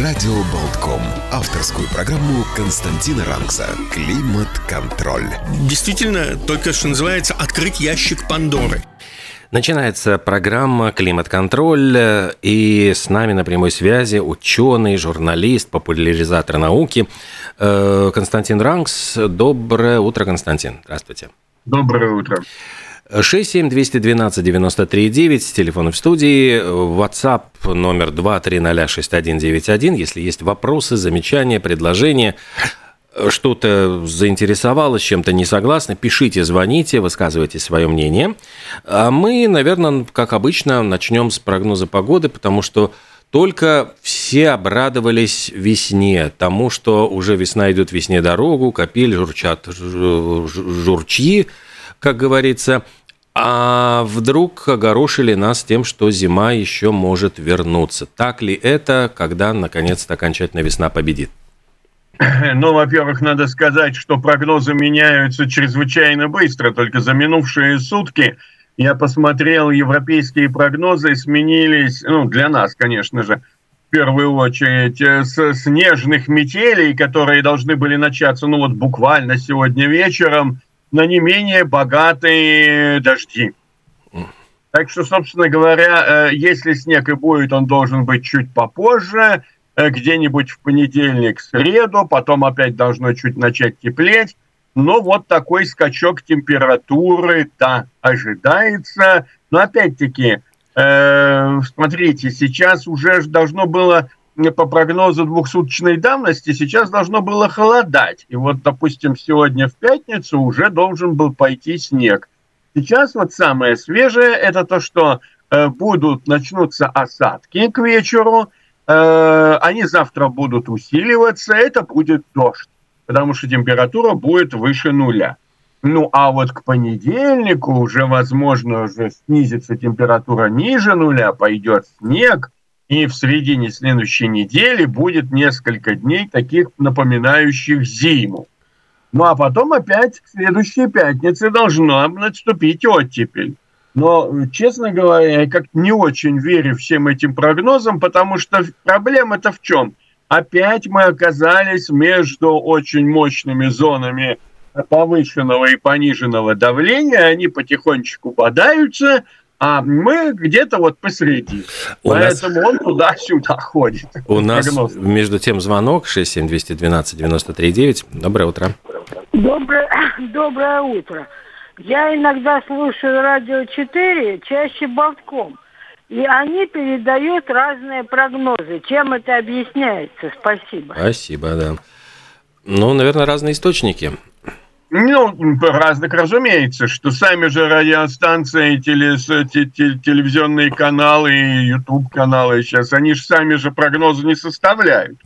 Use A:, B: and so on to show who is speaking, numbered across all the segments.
A: Радио Болтком. Авторскую программу Константина Ранкса «Климат-контроль».
B: Действительно, только что называется «Открыть ящик Пандоры».
C: Начинается программа «Климат-контроль», и с нами на прямой связи ученый, журналист, популяризатор науки э, Константин Ранкс. Доброе утро, Константин. Здравствуйте.
D: Доброе утро.
C: 67212-93-9, телефон в студии, WhatsApp номер 2306191. Если есть вопросы, замечания, предложения, что-то заинтересовало, с чем-то не согласны, пишите, звоните, высказывайте свое мнение. А мы, наверное, как обычно, начнем с прогноза погоды, потому что только все обрадовались весне, тому, что уже весна идет весне дорогу, копель журчат журчи, как говорится. А вдруг огорошили нас тем, что зима еще может вернуться. Так ли это, когда наконец-то окончательно весна победит?
D: Ну, во-первых, надо сказать, что прогнозы меняются чрезвычайно быстро. Только за минувшие сутки я посмотрел, европейские прогнозы сменились, ну, для нас, конечно же, в первую очередь, э, с снежных метелей, которые должны были начаться, ну, вот буквально сегодня вечером, на не менее богатые дожди. Так что, собственно говоря, э, если снег и будет, он должен быть чуть попозже, э, где-нибудь в понедельник, среду, потом опять должно чуть начать теплеть. Но вот такой скачок температуры-то ожидается. Но опять-таки, э, смотрите, сейчас уже должно было по прогнозу двухсуточной давности сейчас должно было холодать. И вот, допустим, сегодня в пятницу уже должен был пойти снег. Сейчас вот самое свежее это то, что э, будут начнутся осадки к вечеру. Э, они завтра будут усиливаться. Это будет дождь, потому что температура будет выше нуля. Ну, а вот к понедельнику уже, возможно, уже снизится температура ниже нуля, пойдет снег – и в середине следующей недели будет несколько дней таких напоминающих зиму. Ну а потом опять к следующей пятнице должна наступить оттепель. Но, честно говоря, я как не очень верю всем этим прогнозам, потому что проблема-то в чем? Опять мы оказались между очень мощными зонами повышенного и пониженного давления, они потихонечку бодаются, а мы где-то вот посреди. У Поэтому нас... он туда-сюда ходит.
C: У нас между тем звонок 67212-93-9. Доброе утро.
E: Доброе, доброе утро. Я иногда слушаю радио 4, чаще болтком. И они передают разные прогнозы. Чем это объясняется? Спасибо.
C: Спасибо, да. Ну, наверное, разные источники.
D: Ну, разных, разумеется, что сами же радиостанции, телес, телевизионные каналы, YouTube-каналы сейчас, они же сами же прогнозы не составляют.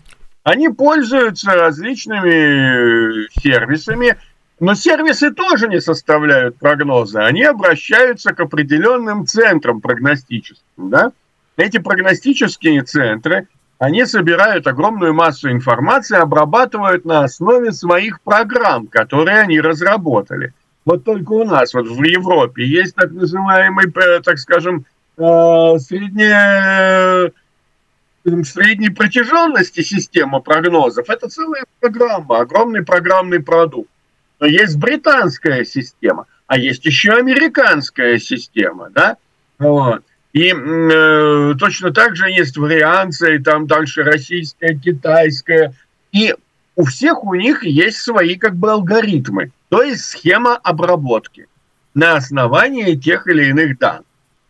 D: Они пользуются различными сервисами, но сервисы тоже не составляют прогнозы. Они обращаются к определенным центрам прогностическим. Да? Эти прогностические центры они собирают огромную массу информации, обрабатывают на основе своих программ, которые они разработали. Вот только у нас, вот в Европе, есть так называемый, э, так скажем, э, средняя средней протяженности система прогнозов. Это целая программа, огромный программный продукт. Но есть британская система, а есть еще американская система, да? Вот. И э, точно так же есть варианты, там дальше российская, китайская. И у всех у них есть свои как бы алгоритмы, то есть схема обработки на основании тех или иных данных.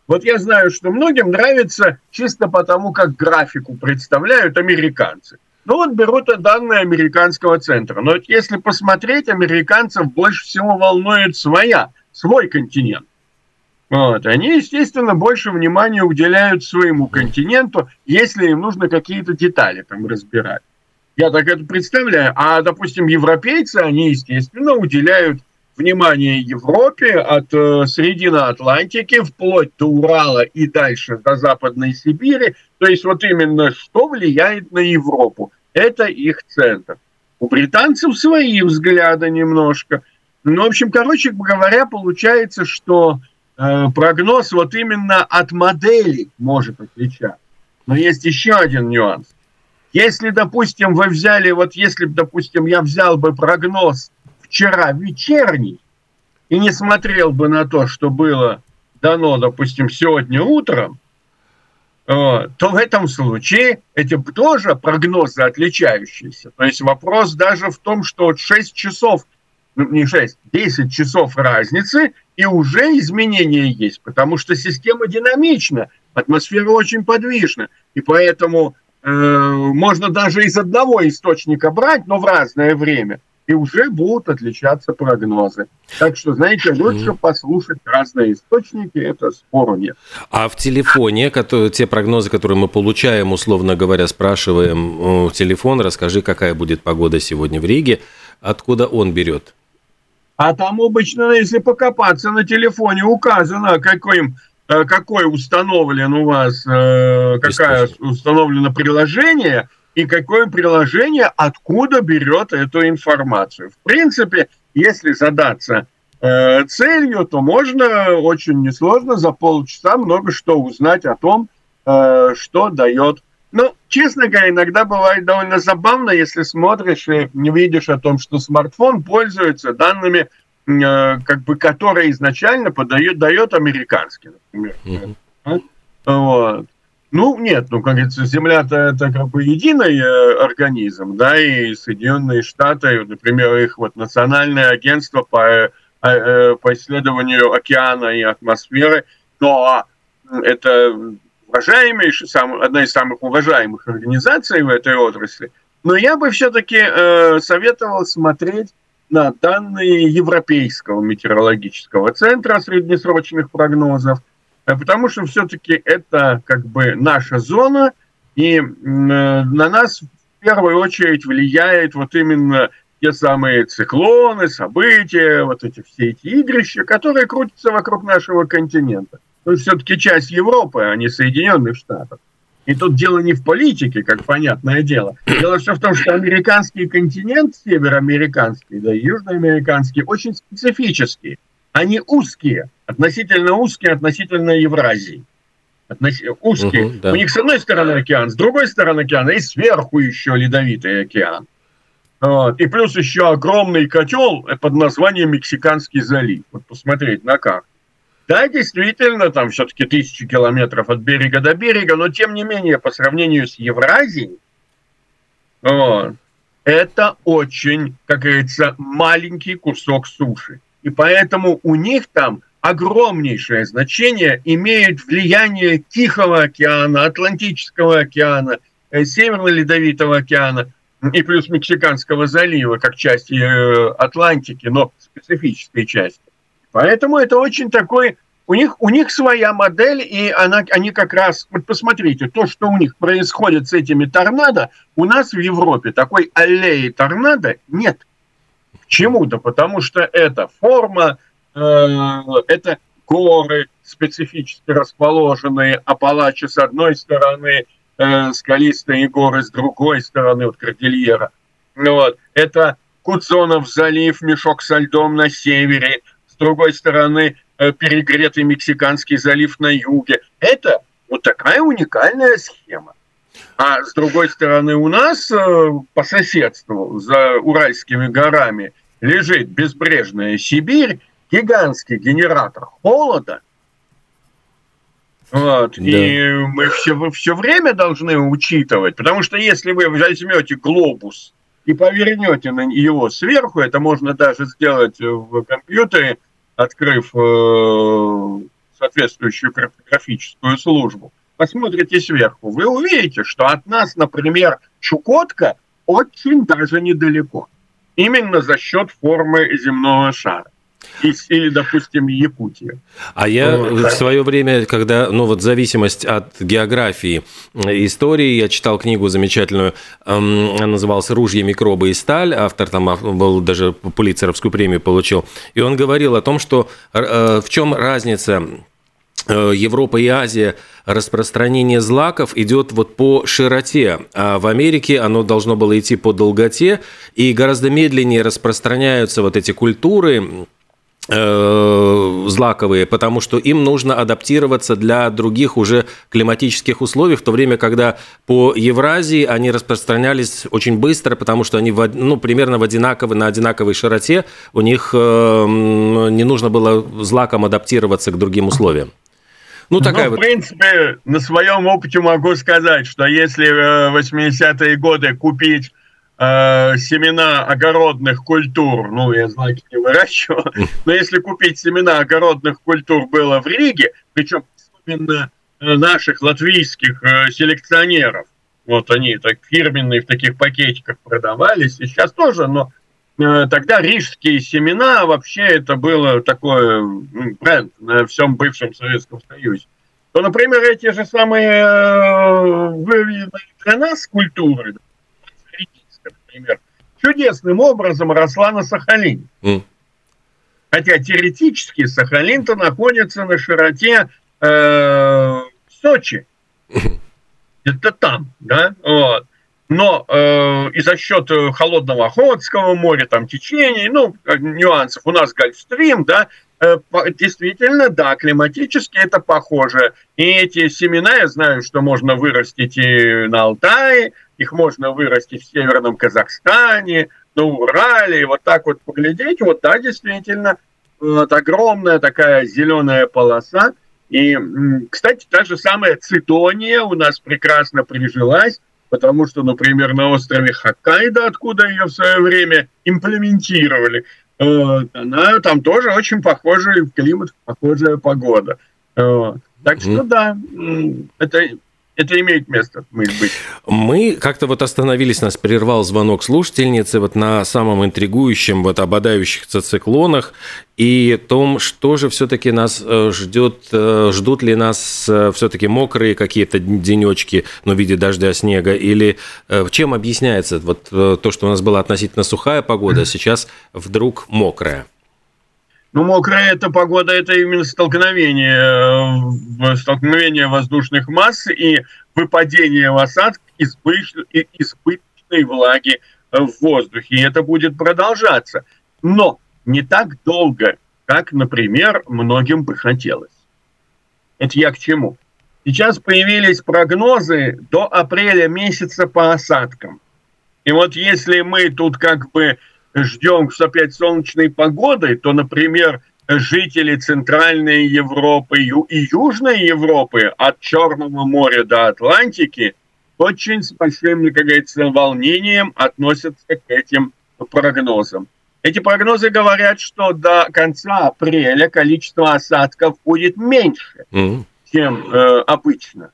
D: Вот я знаю, что многим нравится чисто потому, как графику представляют американцы. Ну вот берут данные американского центра. Но вот если посмотреть, американцев больше всего волнует своя, свой континент. Вот. Они, естественно, больше внимания уделяют своему континенту, если им нужно какие-то детали там разбирать. Я так это представляю. А, допустим, европейцы, они, естественно, уделяют внимание Европе от э, середины Атлантики вплоть до Урала и дальше до Западной Сибири. То есть вот именно что влияет на Европу. Это их центр. У британцев свои взгляды немножко. Ну, в общем, короче говоря, получается, что прогноз вот именно от модели может отличаться. Но есть еще один нюанс. Если, допустим, вы взяли, вот если, допустим, я взял бы прогноз вчера вечерний и не смотрел бы на то, что было дано, допустим, сегодня утром, то в этом случае эти тоже прогнозы отличающиеся. То есть вопрос даже в том, что вот 6 часов, не 6, 10 часов разницы, и уже изменения есть, потому что система динамична, атмосфера очень подвижна, и поэтому э, можно даже из одного источника брать, но в разное время – и уже будут отличаться прогнозы. Так что, знаете, лучше послушать разные источники, это спору нет.
C: А в телефоне, которые, те прогнозы, которые мы получаем, условно говоря, спрашиваем телефон, расскажи, какая будет погода сегодня в Риге, откуда он берет?
D: А там обычно, если покопаться на телефоне, указано, какой, э, какой установлен у вас, э, какая установлено приложение – и какое приложение откуда берет эту информацию. В принципе, если задаться э, целью, то можно очень несложно за полчаса много что узнать о том, что дает. Ну, честно говоря, иногда бывает довольно забавно, если смотришь и не видишь о том, что смартфон пользуется данными, э, как бы, которые изначально подает, дает американский, например. Mm-hmm. Вот. Ну, нет, ну, как говорится, Земля-то это как бы единый э, организм, да, и Соединенные Штаты, например, их вот национальное агентство по, э, э, по исследованию океана и атмосферы, но это уважаемая, одна из самых уважаемых организаций в этой отрасли. Но я бы все-таки э, советовал смотреть на данные Европейского метеорологического центра среднесрочных прогнозов – Э, потому что все-таки это как бы наша зона, и э, на нас в первую очередь влияет вот именно те самые циклоны, события, вот эти все эти игрища, которые крутятся вокруг нашего континента. Мы все-таки часть Европы, а не Соединенных Штатов. И тут дело не в политике, как понятное дело. Дело все в том, что американский континент, североамериканский, да и южноамериканский, очень специфический. Они узкие, относительно узкие, относительно Евразии. Относ... Узкие. Угу, да. У них с одной стороны океан, с другой стороны океана и сверху еще ледовитый океан. Вот. И плюс еще огромный котел под названием Мексиканский залив. Вот посмотреть на карту. Да, действительно, там все-таки тысячи километров от берега до берега, но тем не менее, по сравнению с Евразией, вот, это очень, как говорится, маленький кусок суши. И поэтому у них там огромнейшее значение имеет влияние Тихого океана, Атлантического океана, э, Северно-Ледовитого океана и плюс Мексиканского залива, как части э, Атлантики, но специфической части. Поэтому это очень такой... У них, у них своя модель, и она, они как раз... Вот посмотрите, то, что у них происходит с этими торнадо, у нас в Европе такой аллеи торнадо нет. Почему-то, потому что это форма, Э, это горы специфически расположенные, Апалачи с одной стороны, э, скалистые горы с другой стороны, вот Кордильера. Вот. Это Куцонов залив, мешок со льдом на севере, другой стороны э, перегретый Мексиканский залив на юге. Это вот такая уникальная схема. А с другой стороны у нас по соседству за Уральскими горами лежит безбрежная Сибирь, гигантский генератор холода. Вот. Да. И мы все, все время должны учитывать, потому что если вы возьмете глобус и повернете на его сверху, это можно даже сделать в компьютере, открыв э, соответствующую картографическую службу, посмотрите сверху, вы увидите, что от нас, например, Чукотка очень даже недалеко. Именно за счет формы земного шара. Или, допустим, Якутия.
C: А я вот, в свое время, когда, ну вот зависимость от географии, истории, я читал книгу замечательную, она называлась «Ружья, микробы и сталь», автор там был даже Пулицеровскую премию получил, и он говорил о том, что э, в чем разница Э, Европа и Азия распространение злаков идет вот по широте, а в Америке оно должно было идти по долготе, и гораздо медленнее распространяются вот эти культуры, э, злаковые, потому что им нужно адаптироваться для других уже климатических условий, в то время, когда по Евразии они распространялись очень быстро, потому что они ну, примерно в одинаковой, на одинаковой широте, у них э, не нужно было злаком адаптироваться к другим условиям.
D: Ну, такая ну, вот. в принципе, на своем опыте могу сказать, что если в 80-е годы купить э, семена огородных культур, ну, я злаки не выращивал, но если купить семена огородных культур было в Риге, причем особенно э, наших латвийских э, селекционеров, вот они так фирменные в таких пакетиках продавались, и сейчас тоже, но Э, тогда рижские семена вообще это было такое бренд на всем бывшем Советском Союзе. То, например, эти же самые э, для нас культуры, например, чудесным образом росла на Сахалине. Mm. Хотя теоретически Сахалин-то находится на широте э, Сочи. Это там, да? Вот но э, и за счет э, холодного Охотского моря, там течений, ну, э, нюансов, у нас Гольфстрим, да, э, действительно, да, климатически это похоже. И эти семена, я знаю, что можно вырастить и на Алтае, их можно вырастить в Северном Казахстане, на Урале, и вот так вот поглядеть, вот да, действительно, вот огромная такая зеленая полоса. И, кстати, та же самая цитония у нас прекрасно прижилась, потому что, например, на острове Хоккайдо, откуда ее в свое время имплементировали, она там тоже очень похожий климат, похожая погода. Так что да, это это имеет место быть.
C: Мы как-то вот остановились, нас прервал звонок слушательницы вот на самом интригующем, вот ободающихся циклонах и том, что же все-таки нас э, ждет, э, ждут ли нас э, все-таки мокрые какие-то денечки, ну, в виде дождя, снега, или чем объясняется вот то, что у нас была относительно сухая погода, а сейчас вдруг мокрая?
D: Ну, мокрая эта погода, это именно столкновение, э, столкновение воздушных масс и выпадение в осадок избыточной, избыточной влаги в воздухе. И это будет продолжаться. Но не так долго, как, например, многим бы хотелось. Это я к чему? Сейчас появились прогнозы до апреля месяца по осадкам. И вот если мы тут как бы ждем опять солнечной погоды, то, например, жители Центральной Европы и Южной Европы от Черного моря до Атлантики очень с большим, как говорится, волнением относятся к этим прогнозам. Эти прогнозы говорят, что до конца апреля количество осадков будет меньше, mm-hmm. чем э, обычно.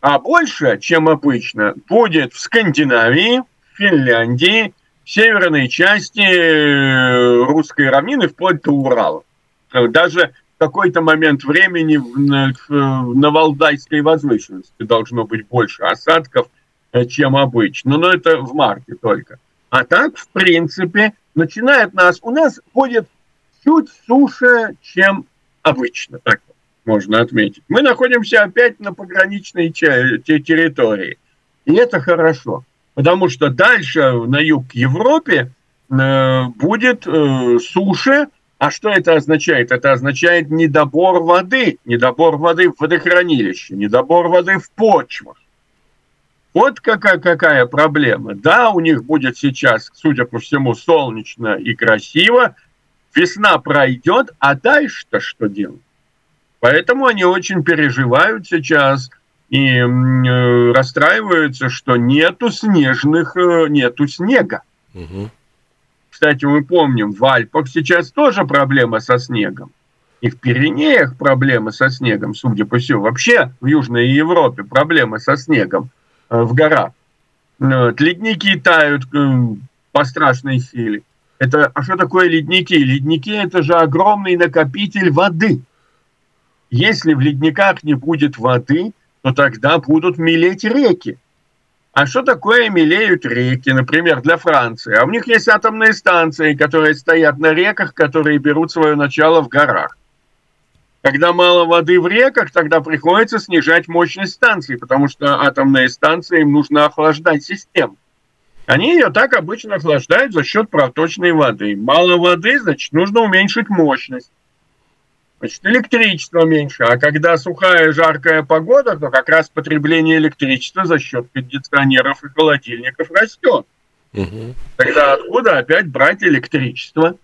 D: А больше, чем обычно, будет в Скандинавии, Финляндии, северной части э, русской равнины вплоть до Урала. Даже в какой-то момент времени на Валдайской возвышенности должно быть больше осадков, э, чем обычно. Но это в марте только. А так, в принципе, начинает нас... У нас будет чуть суше, чем обычно, так можно отметить. Мы находимся опять на пограничной территории. И это хорошо. Потому что дальше на юг Европе э, будет э, суше. А что это означает? Это означает недобор воды, недобор воды в водохранилище, недобор воды в почвах. Вот какая, какая проблема. Да, у них будет сейчас, судя по всему, солнечно и красиво. Весна пройдет, а дальше-то что делать? Поэтому они очень переживают сейчас – и э, расстраиваются, что нету снежных, э, нету снега. Угу. Кстати, мы помним, в Альпах сейчас тоже проблема со снегом. И в Пиренеях проблемы со снегом, судя по всему. Вообще в Южной Европе проблемы со снегом э, в горах. Ледники тают по страшной силе. Это, а что такое ледники? Ледники – это же огромный накопитель воды. Если в ледниках не будет воды, то тогда будут мелеть реки. А что такое мелеют реки, например, для Франции? А у них есть атомные станции, которые стоят на реках, которые берут свое начало в горах. Когда мало воды в реках, тогда приходится снижать мощность станций, потому что атомные станции им нужно охлаждать систему. Они ее так обычно охлаждают за счет проточной воды. Мало воды, значит, нужно уменьшить мощность. Значит, электричество меньше. А когда сухая, жаркая погода, то как раз потребление электричества за счет кондиционеров и холодильников растет. Угу. Тогда откуда опять брать электричество?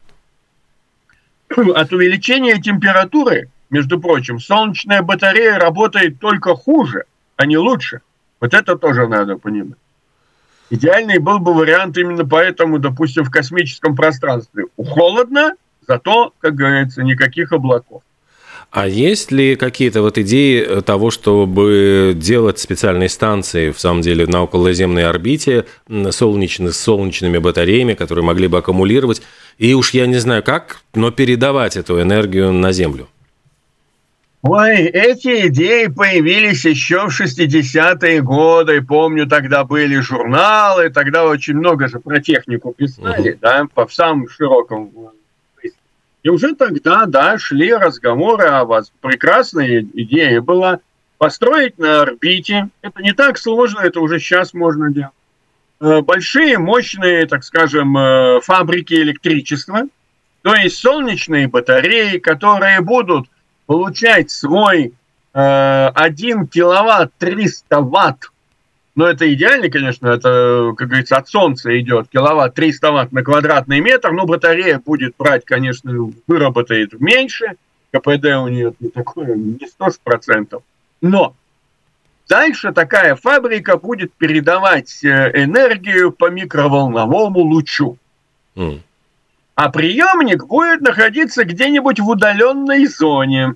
D: От увеличения температуры, между прочим, солнечная батарея работает только хуже, а не лучше. Вот это тоже надо понимать. Идеальный был бы вариант именно поэтому, допустим, в космическом пространстве. Холодно, зато, как говорится, никаких облаков.
C: А есть ли какие-то вот идеи того, чтобы делать специальные станции, в самом деле, на околоземной орбите, солнечных, с солнечными батареями, которые могли бы аккумулировать, и уж я не знаю как, но передавать эту энергию на Землю?
D: Ой, эти идеи появились еще в 60-е годы. Помню, тогда были журналы, тогда очень много же про технику писали, угу. да, по самым широком и уже тогда, да, шли разговоры о вас. Прекрасная идея была построить на орбите. Это не так сложно, это уже сейчас можно делать. Э, большие, мощные, так скажем, э, фабрики электричества, то есть солнечные батареи, которые будут получать свой 1 э, киловатт 300 ватт но это идеально, конечно, это, как говорится, от солнца идет киловатт 300 ватт на квадратный метр, но батарея будет брать, конечно, выработает меньше, КПД у нее не такое, не 100%. Но дальше такая фабрика будет передавать э, энергию по микроволновому лучу. Mm. А приемник будет находиться где-нибудь в удаленной зоне.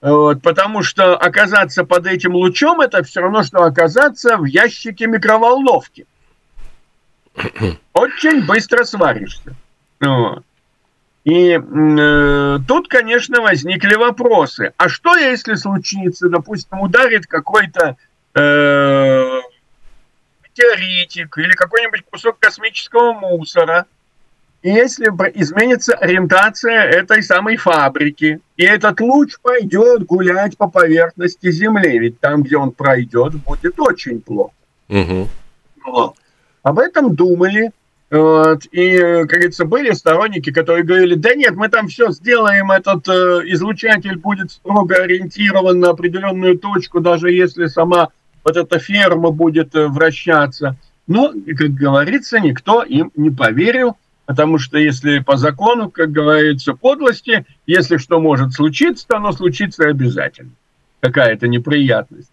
D: Вот, потому что оказаться под этим лучом это все равно, что оказаться в ящике микроволновки. Очень быстро сваришься. Вот. И э, тут, конечно, возникли вопросы. А что, если случится, допустим, ударит какой-то э, метеоритик или какой-нибудь кусок космического мусора, если изменится ориентация этой самой фабрики, и этот луч пойдет гулять по поверхности Земли, ведь там, где он пройдет, будет очень плохо. Угу. Вот. Об этом думали, вот, и, как говорится, были сторонники, которые говорили, да нет, мы там все сделаем, этот э, излучатель будет строго ориентирован на определенную точку, даже если сама вот эта ферма будет э, вращаться. Но, как говорится, никто им не поверил, Потому что если по закону, как говорится, подлости, если что может случиться, то оно случится обязательно. Какая-то неприятность.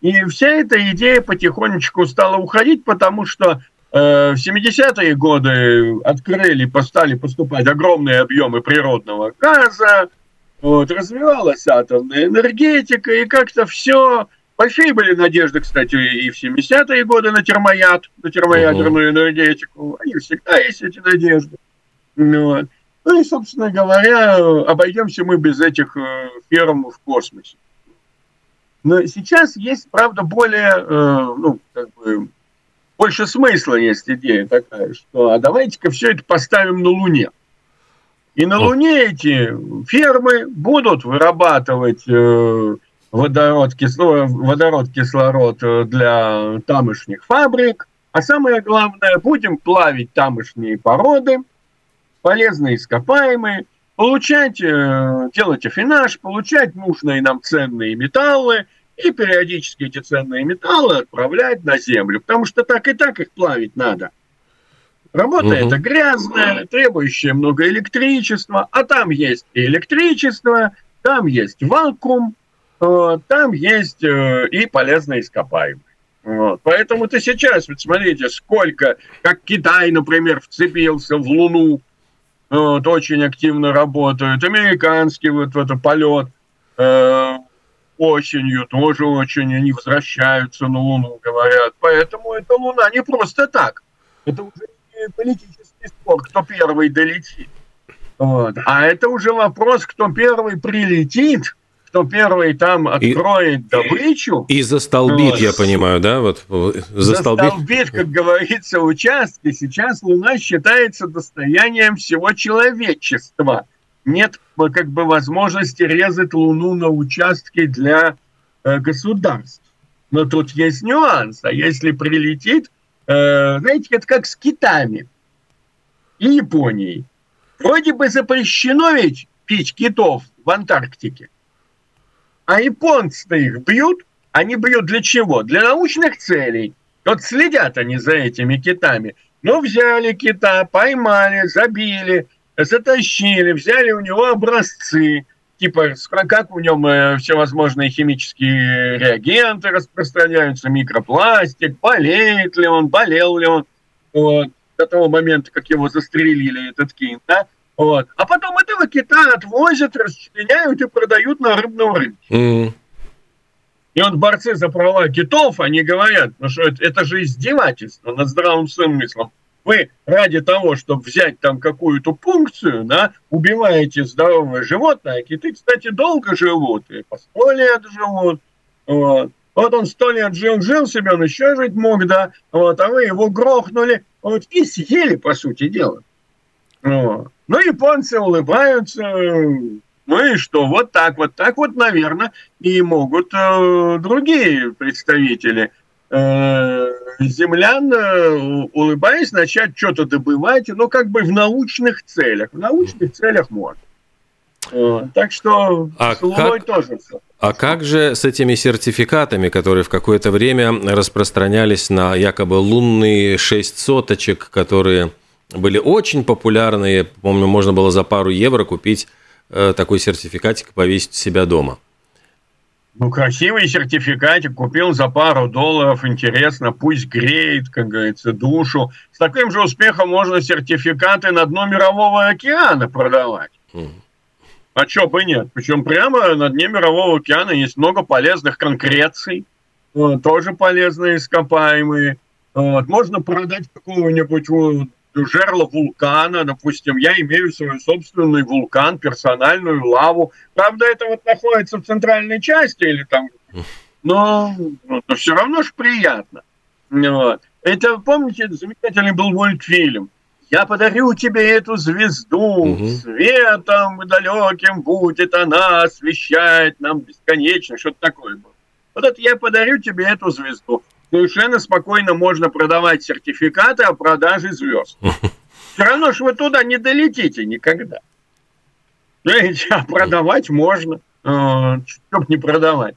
D: И вся эта идея потихонечку стала уходить, потому что э, в 70-е годы открыли, стали поступать огромные объемы природного газа, вот, развивалась атомная энергетика, и как-то все Большие были надежды, кстати, и в 70-е годы на термояд, на термоядерную энергетику. Они всегда есть эти надежды. Вот. Ну и, собственно говоря, обойдемся мы без этих э, ферм в космосе. Но сейчас есть, правда, более, э, ну, как бы, больше смысла есть идея такая, что а давайте-ка все это поставим на Луне. И на Луне эти фермы будут вырабатывать э, водород, кисло, водород, кислород э, для тамошних фабрик. А самое главное, будем плавить тамошние породы, полезные ископаемые, получать, э, делать афинаж, получать нужные нам ценные металлы и периодически эти ценные металлы отправлять на Землю, потому что так и так их плавить надо. Работа угу. это грязная, требующая много электричества, а там есть и электричество, там есть вакуум, там есть э, и полезные ископаемые. Вот. Поэтому ты сейчас, вот смотрите, сколько, как Китай, например, вцепился в Луну, вот, очень активно работают. Американский вот в это полет э, осенью тоже очень, они возвращаются на Луну, говорят. Поэтому эта Луна не просто так. Это уже политический спор, кто первый долетит. Вот. А это уже вопрос, кто первый прилетит, кто первый там откроет и, добычу.
C: И застолбит, вот. я понимаю, да? Вот,
D: застолбит. застолбит, как говорится, участки. Сейчас Луна считается достоянием всего человечества. Нет как бы возможности резать Луну на участки для э, государств. Но тут есть нюанс. А если прилетит, э, знаете, это как с китами и Японией. Вроде бы запрещено ведь пить китов в Антарктике. А японцы-то их бьют. Они бьют для чего? Для научных целей. Вот следят они за этими китами. Ну, взяли кита, поймали, забили, затащили, взяли у него образцы, типа как у нем э, всевозможные химические реагенты распространяются, микропластик, болеет ли он, болел ли он, вот, до того момента, как его застрелили, этот кит, да, вот. А потом этого кита отвозят, расчленяют и продают на рыбном рынке. Mm. И вот борцы за права китов, они говорят, ну что это, это же издевательство над здравым смыслом. Вы ради того, чтобы взять там какую-то пункцию, да, убиваете здоровое животное. Киты, кстати, долго живут, и по сто лет живут. Вот. Вот он сто лет жил-жил себе, он еще жить мог, да, вот, а вы его грохнули, вот, и съели, по сути дела. Вот. Ну, японцы улыбаются, ну и что, вот так, вот так вот, наверное, и могут э, другие представители э, землян, э, улыбаясь, начать что-то добывать, ну, как бы в научных целях. В научных целях можно. Э, так что
C: а с Луной как... тоже все. А как же с этими сертификатами, которые в какое-то время распространялись на якобы лунные шесть соточек, которые были очень популярные. Помню, можно было за пару евро купить э, такой сертификатик и повесить себя дома.
D: Ну, красивый сертификатик купил за пару долларов, интересно, пусть греет, как говорится, душу. С таким же успехом можно сертификаты на дно Мирового океана продавать. Mm. А чё бы нет? Причем прямо на дне Мирового океана есть много полезных конкреций, вот, тоже полезные ископаемые. Вот. Можно продать какого-нибудь вот, жерло вулкана, допустим, я имею свой собственный вулкан, персональную лаву. Правда, это вот находится в центральной части или там, но, но все равно же приятно. Вот. Это, помните, замечательный был мультфильм. Я подарю тебе эту звезду, угу. светом далеким будет она освещать нам бесконечно, что-то такое было. Вот это я подарю тебе эту звезду совершенно спокойно можно продавать сертификаты о продаже звезд. Все равно что вы туда не долетите никогда. Знаете, а продавать можно, э, чтоб не продавать.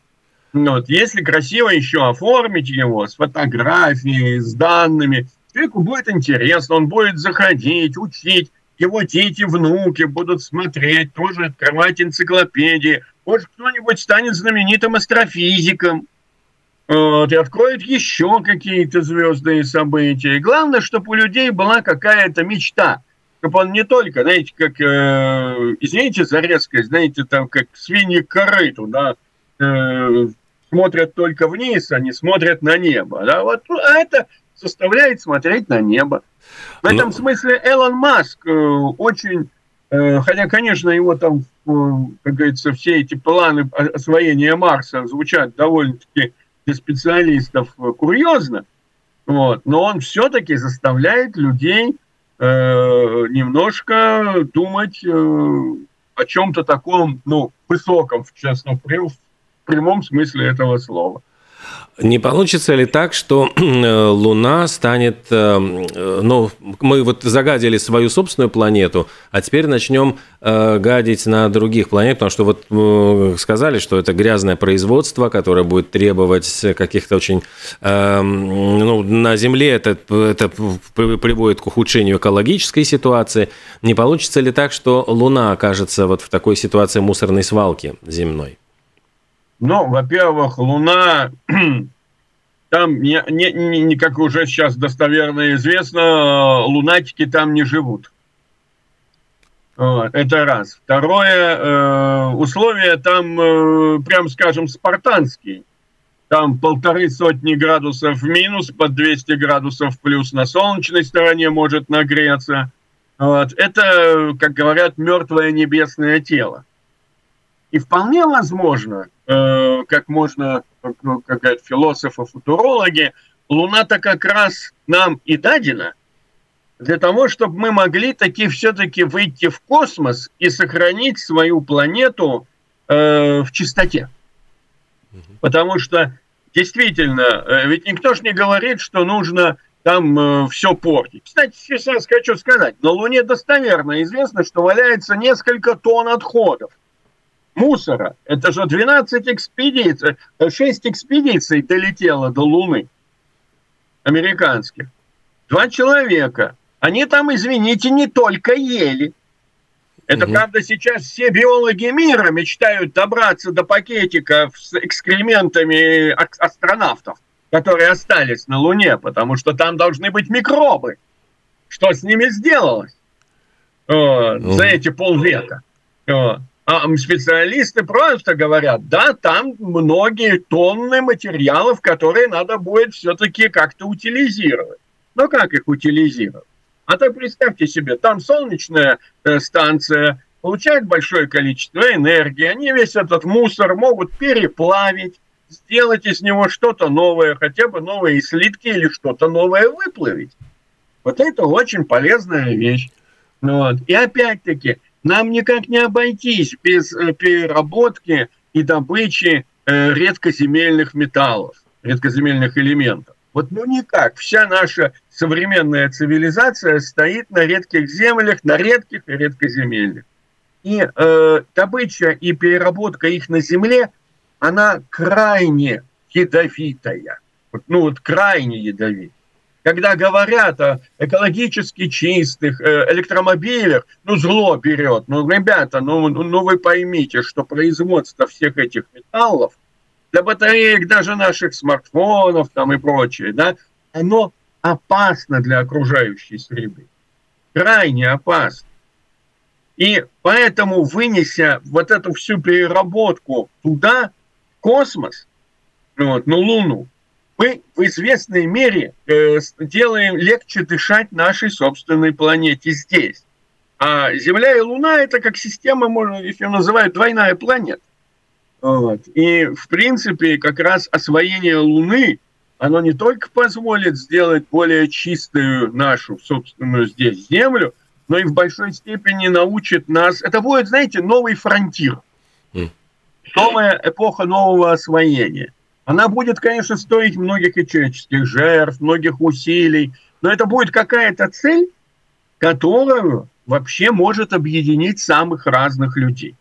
D: Вот. Если красиво еще оформить его с фотографией, с данными, человеку будет интересно, он будет заходить, учить, его дети, внуки будут смотреть, тоже открывать энциклопедии. Может, кто-нибудь станет знаменитым астрофизиком вот, и откроет еще какие-то звездные события. И главное, чтобы у людей была какая-то мечта. Чтобы он не только, знаете, как, э, извините за резкость, знаете, там, как свиньи корыту, да, э, смотрят только вниз, а не смотрят на небо. Да? Вот, ну, а это заставляет смотреть на небо. В этом ну... смысле Элон Маск э, очень, э, хотя, конечно, его там, э, как говорится, все эти планы освоения Марса звучат довольно-таки для специалистов э, курьезно, вот, но он все-таки заставляет людей э, немножко думать э, о чем-то таком, ну, высоком, в честном, в прямом смысле этого слова.
C: Не получится ли так, что э, Луна станет, э, э, ну, мы вот загадили свою собственную планету, а теперь начнем гадить на других планет, потому что вот сказали, что это грязное производство, которое будет требовать каких-то очень, ну, на Земле это, это приводит к ухудшению экологической ситуации. Не получится ли так, что Луна окажется вот в такой ситуации мусорной свалки земной?
D: Ну, во-первых, Луна, там, не, не, не, как уже сейчас достоверно известно, лунатики там не живут. Вот, это раз. Второе, э, условия там, э, прям скажем, спартанские. там полторы сотни градусов минус, под 200 градусов плюс на солнечной стороне может нагреться. Вот. Это, как говорят, мертвое небесное тело. И вполне возможно, э, как можно, как, ну, как говорят философы, футурологи, Луна-то как раз нам и дадена для того, чтобы мы могли таки все-таки выйти в космос и сохранить свою планету э, в чистоте. Потому что действительно, э, ведь никто же не говорит, что нужно там э, все портить. Кстати, сейчас хочу сказать, на Луне достоверно известно, что валяется несколько тонн отходов. Мусора. Это же 12 экспедиций, 6 экспедиций долетело до Луны. Американских. Два человека. Они там, извините, не только ели. Это, угу. правда, сейчас все биологи мира мечтают добраться до пакетиков с экскрементами астронавтов, которые остались на Луне, потому что там должны быть микробы. Что с ними сделалось угу. за эти полвека? Вот. Специалисты просто говорят, да, там многие тонны материалов, которые надо будет все-таки как-то утилизировать. Но как их утилизировать? А то представьте себе, там солнечная э, станция получает большое количество энергии, они весь этот мусор могут переплавить, сделать из него что-то новое, хотя бы новые слитки или что-то новое выплавить. Вот это очень полезная вещь. Вот. И опять-таки, нам никак не обойтись без э, переработки и добычи э, редкоземельных металлов, редкоземельных элементов. Вот ну никак. Вся наша современная цивилизация стоит на редких землях, на редких и редкоземельных. И э, добыча и переработка их на земле, она крайне ядовитая. Вот, ну вот крайне ядовитая. Когда говорят о экологически чистых э, электромобилях, ну зло берет. Ну, ребята, ну, ну вы поймите, что производство всех этих металлов – для батареек даже наших смартфонов там и прочее, да, оно опасно для окружающей среды. Крайне опасно. И поэтому, вынеся вот эту всю переработку туда, в космос, вот, на Луну, мы в известной мере э, делаем легче дышать нашей собственной планете здесь. А Земля и Луна это как система, можно, если называют, двойная планета. Вот. И, в принципе, как раз освоение Луны, оно не только позволит сделать более чистую нашу собственную здесь Землю, но и в большой степени научит нас... Это будет, знаете, новый фронтир. Новая эпоха нового освоения. Она будет, конечно, стоить многих и человеческих жертв, многих усилий, но это будет какая-то цель, которую вообще может объединить самых разных людей.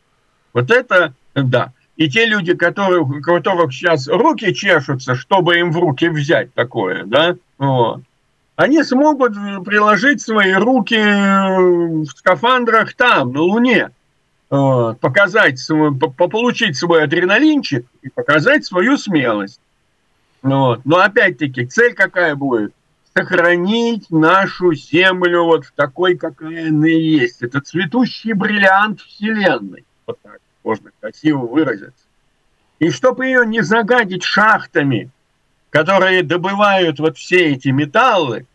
D: Вот это, да. И те люди, которые, у которых сейчас руки чешутся, чтобы им в руки взять такое, да, вот, они смогут приложить свои руки в скафандрах там, на Луне, показать, получить свой адреналинчик и показать свою смелость. Вот. Но опять-таки, цель какая будет? Сохранить нашу Землю вот в такой, какая она есть. Это цветущий бриллиант Вселенной. Вот так можно красиво выразиться. И чтобы ее не загадить шахтами, которые добывают вот все эти металлы,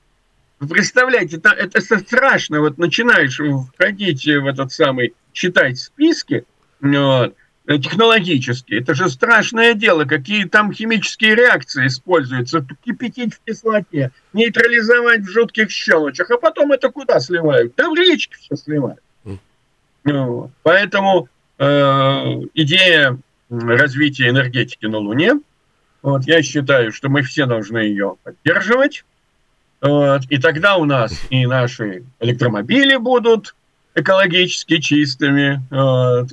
D: представляете, это, это страшно, вот начинаешь входить в этот самый, читать списки, вот, технологические, это же страшное дело, какие там химические реакции используются, кипятить в кислоте, нейтрализовать в жутких щелочах, а потом это куда сливают? Да в речки все сливают. Вот. Поэтому Э, идея развития энергетики на Луне. Вот, я считаю, что мы все должны ее поддерживать. Вот, и тогда у нас и наши электромобили будут экологически чистыми,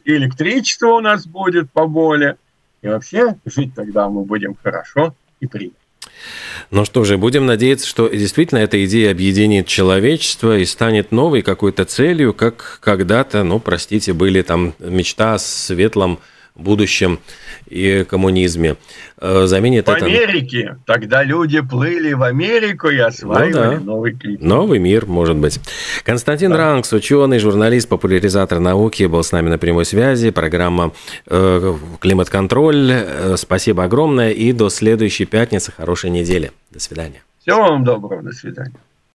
D: электричество у нас будет поболее. И вообще жить тогда мы будем хорошо и приятно.
C: Ну что же, будем надеяться, что действительно эта идея объединит человечество и станет новой какой-то целью, как когда-то, ну, простите, были там мечта о светлом будущем и коммунизме. Э, заменит
D: в
C: это...
D: Америке. Тогда люди плыли в Америку и осваивали ну, да. новый климат.
C: Новый мир, может быть. Константин да. Ранкс, ученый, журналист, популяризатор науки, был с нами на прямой связи. Программа э, «Климат-контроль». Э, спасибо огромное и до следующей пятницы. Хорошей недели. До свидания.
D: Всего вам доброго. До свидания.